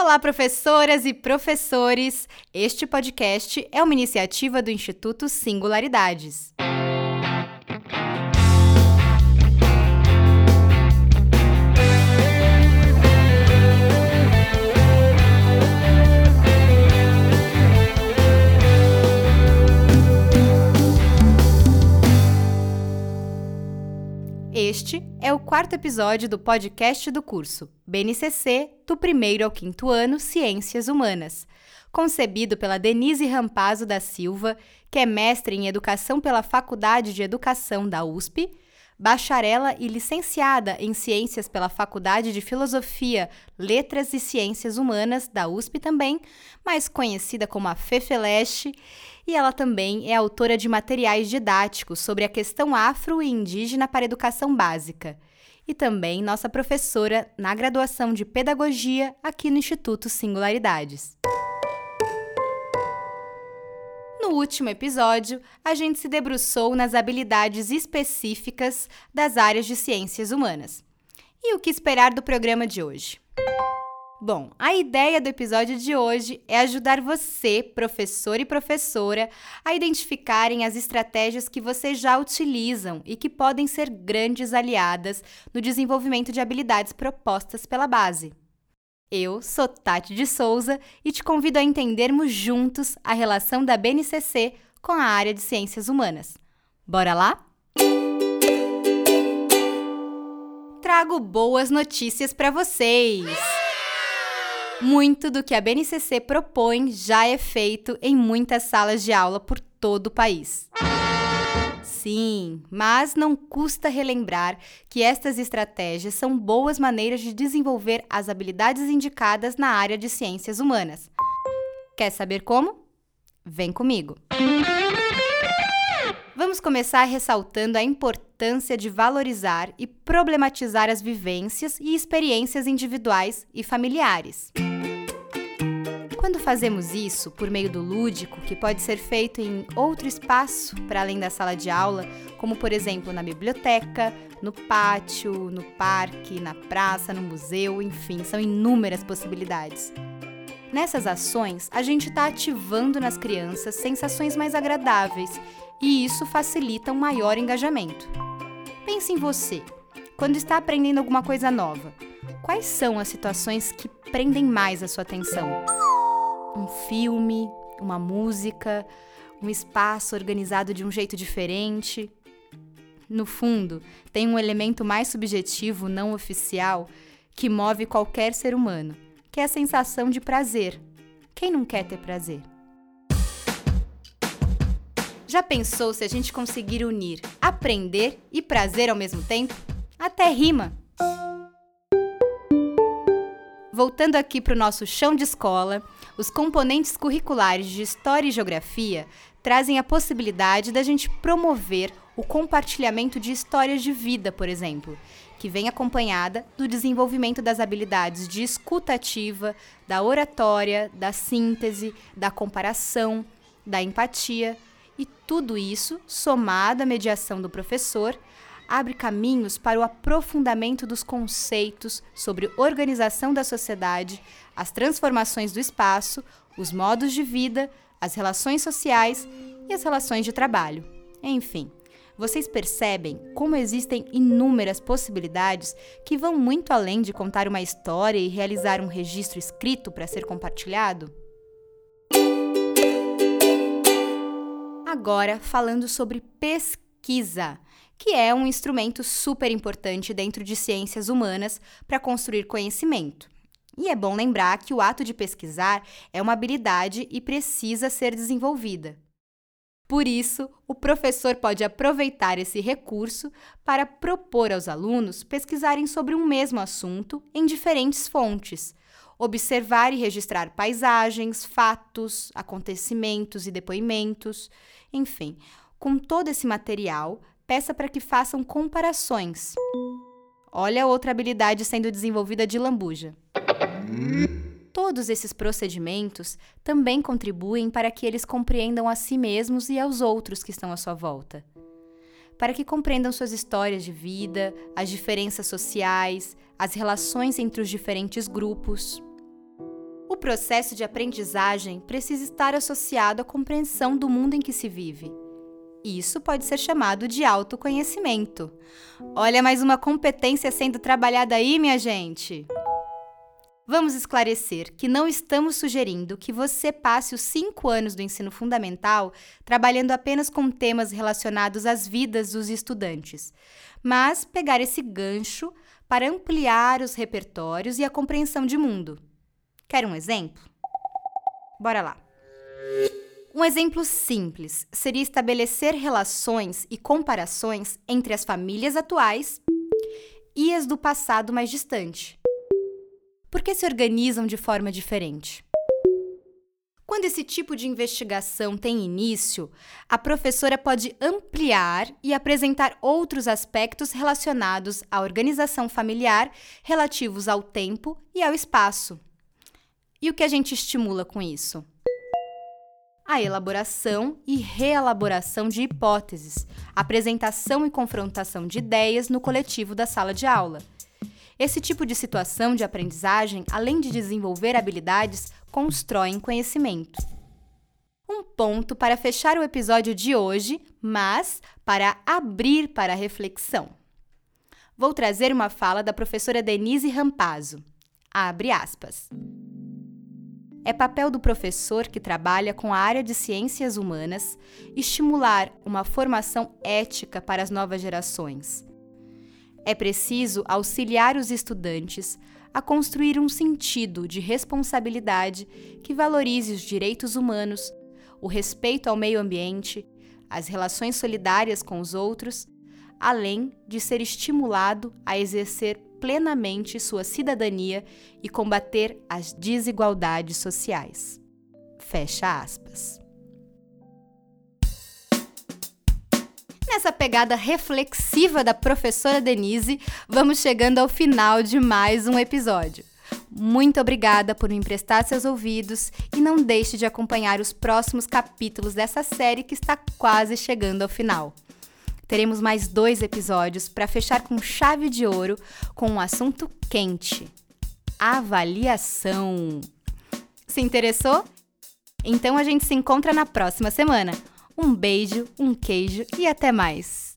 Olá, professoras e professores! Este podcast é uma iniciativa do Instituto Singularidades. É o quarto episódio do podcast do curso BNCC do primeiro ao quinto ano Ciências Humanas, concebido pela Denise Rampazzo da Silva, que é mestre em Educação pela Faculdade de Educação da USP, bacharela e licenciada em Ciências pela Faculdade de Filosofia, Letras e Ciências Humanas da USP também, mais conhecida como a Fefeleste, e ela também é autora de materiais didáticos sobre a questão afro e indígena para educação básica. E também nossa professora na graduação de Pedagogia aqui no Instituto Singularidades. No último episódio, a gente se debruçou nas habilidades específicas das áreas de ciências humanas. E o que esperar do programa de hoje? Bom, a ideia do episódio de hoje é ajudar você, professor e professora, a identificarem as estratégias que vocês já utilizam e que podem ser grandes aliadas no desenvolvimento de habilidades propostas pela base. Eu sou Tati de Souza e te convido a entendermos juntos a relação da BNCC com a área de ciências humanas. Bora lá? Trago boas notícias para vocês! Muito do que a BNCC propõe já é feito em muitas salas de aula por todo o país. Sim, mas não custa relembrar que estas estratégias são boas maneiras de desenvolver as habilidades indicadas na área de ciências humanas. Quer saber como? Vem comigo! Vamos começar ressaltando a importância de valorizar e problematizar as vivências e experiências individuais e familiares. Quando fazemos isso por meio do lúdico, que pode ser feito em outro espaço para além da sala de aula, como por exemplo na biblioteca, no pátio, no parque, na praça, no museu, enfim, são inúmeras possibilidades. Nessas ações, a gente está ativando nas crianças sensações mais agradáveis e isso facilita um maior engajamento. Pense em você, quando está aprendendo alguma coisa nova. Quais são as situações que prendem mais a sua atenção? um filme, uma música, um espaço organizado de um jeito diferente. No fundo, tem um elemento mais subjetivo, não oficial, que move qualquer ser humano, que é a sensação de prazer. Quem não quer ter prazer? Já pensou se a gente conseguir unir aprender e prazer ao mesmo tempo? Até rima! Voltando aqui para o nosso chão de escola, os componentes curriculares de História e Geografia trazem a possibilidade da gente promover o compartilhamento de histórias de vida, por exemplo, que vem acompanhada do desenvolvimento das habilidades de escuta ativa, da oratória, da síntese, da comparação, da empatia, e tudo isso, somado à mediação do professor, abre caminhos para o aprofundamento dos conceitos sobre organização da sociedade, as transformações do espaço, os modos de vida, as relações sociais e as relações de trabalho. Enfim, vocês percebem como existem inúmeras possibilidades que vão muito além de contar uma história e realizar um registro escrito para ser compartilhado? Agora, falando sobre pesquisa que é um instrumento super importante dentro de ciências humanas para construir conhecimento. E é bom lembrar que o ato de pesquisar é uma habilidade e precisa ser desenvolvida. Por isso, o professor pode aproveitar esse recurso para propor aos alunos pesquisarem sobre um mesmo assunto em diferentes fontes, observar e registrar paisagens, fatos, acontecimentos e depoimentos, enfim, com todo esse material, peça para que façam comparações. Olha outra habilidade sendo desenvolvida de lambuja. Todos esses procedimentos também contribuem para que eles compreendam a si mesmos e aos outros que estão à sua volta. Para que compreendam suas histórias de vida, as diferenças sociais, as relações entre os diferentes grupos. processo de aprendizagem precisa estar associado à compreensão do mundo em que se vive. Isso pode ser chamado de autoconhecimento. Olha mais uma competência sendo trabalhada aí, minha gente! Vamos esclarecer que não estamos sugerindo que você passe os cinco anos do ensino fundamental trabalhando apenas com temas relacionados às vidas dos estudantes, mas pegar esse gancho para ampliar os repertórios e a compreensão de mundo. Quer um exemplo? Bora lá! Um exemplo simples seria estabelecer relações e comparações entre as famílias atuais e as do passado mais distante. Por que se organizam de forma diferente? Quando esse tipo de investigação tem início, a professora pode ampliar e apresentar outros aspectos relacionados à organização familiar relativos ao tempo e ao espaço. E o que a gente estimula com isso? A elaboração e reelaboração de hipóteses, apresentação e confrontação de ideias no coletivo da sala de aula. Esse tipo de situação de aprendizagem, além de desenvolver habilidades, constroem conhecimento. Um ponto para fechar o episódio de hoje, mas para abrir para a reflexão. Vou trazer uma fala da professora Denise Rampazzo. Abre aspas. É papel do professor que trabalha com a área de ciências humanas estimular uma formação ética para as novas gerações. É preciso auxiliar os estudantes a construir um sentido de responsabilidade que valorize os direitos humanos, o respeito ao meio ambiente, as relações solidárias com os outros, além de ser estimulado a exercer plenamente sua cidadania e combater as desigualdades sociais. Fecha aspas. Nessa pegada reflexiva da professora Denise, vamos chegando ao final de mais um episódio. Muito obrigada por me emprestar seus ouvidos e não deixe de acompanhar os próximos capítulos dessa série que está quase chegando ao final. Teremos mais dois episódios para fechar com chave de ouro com um assunto quente: avaliação. Se interessou? Então a gente se encontra na próxima semana. Um beijo, um queijo e até mais!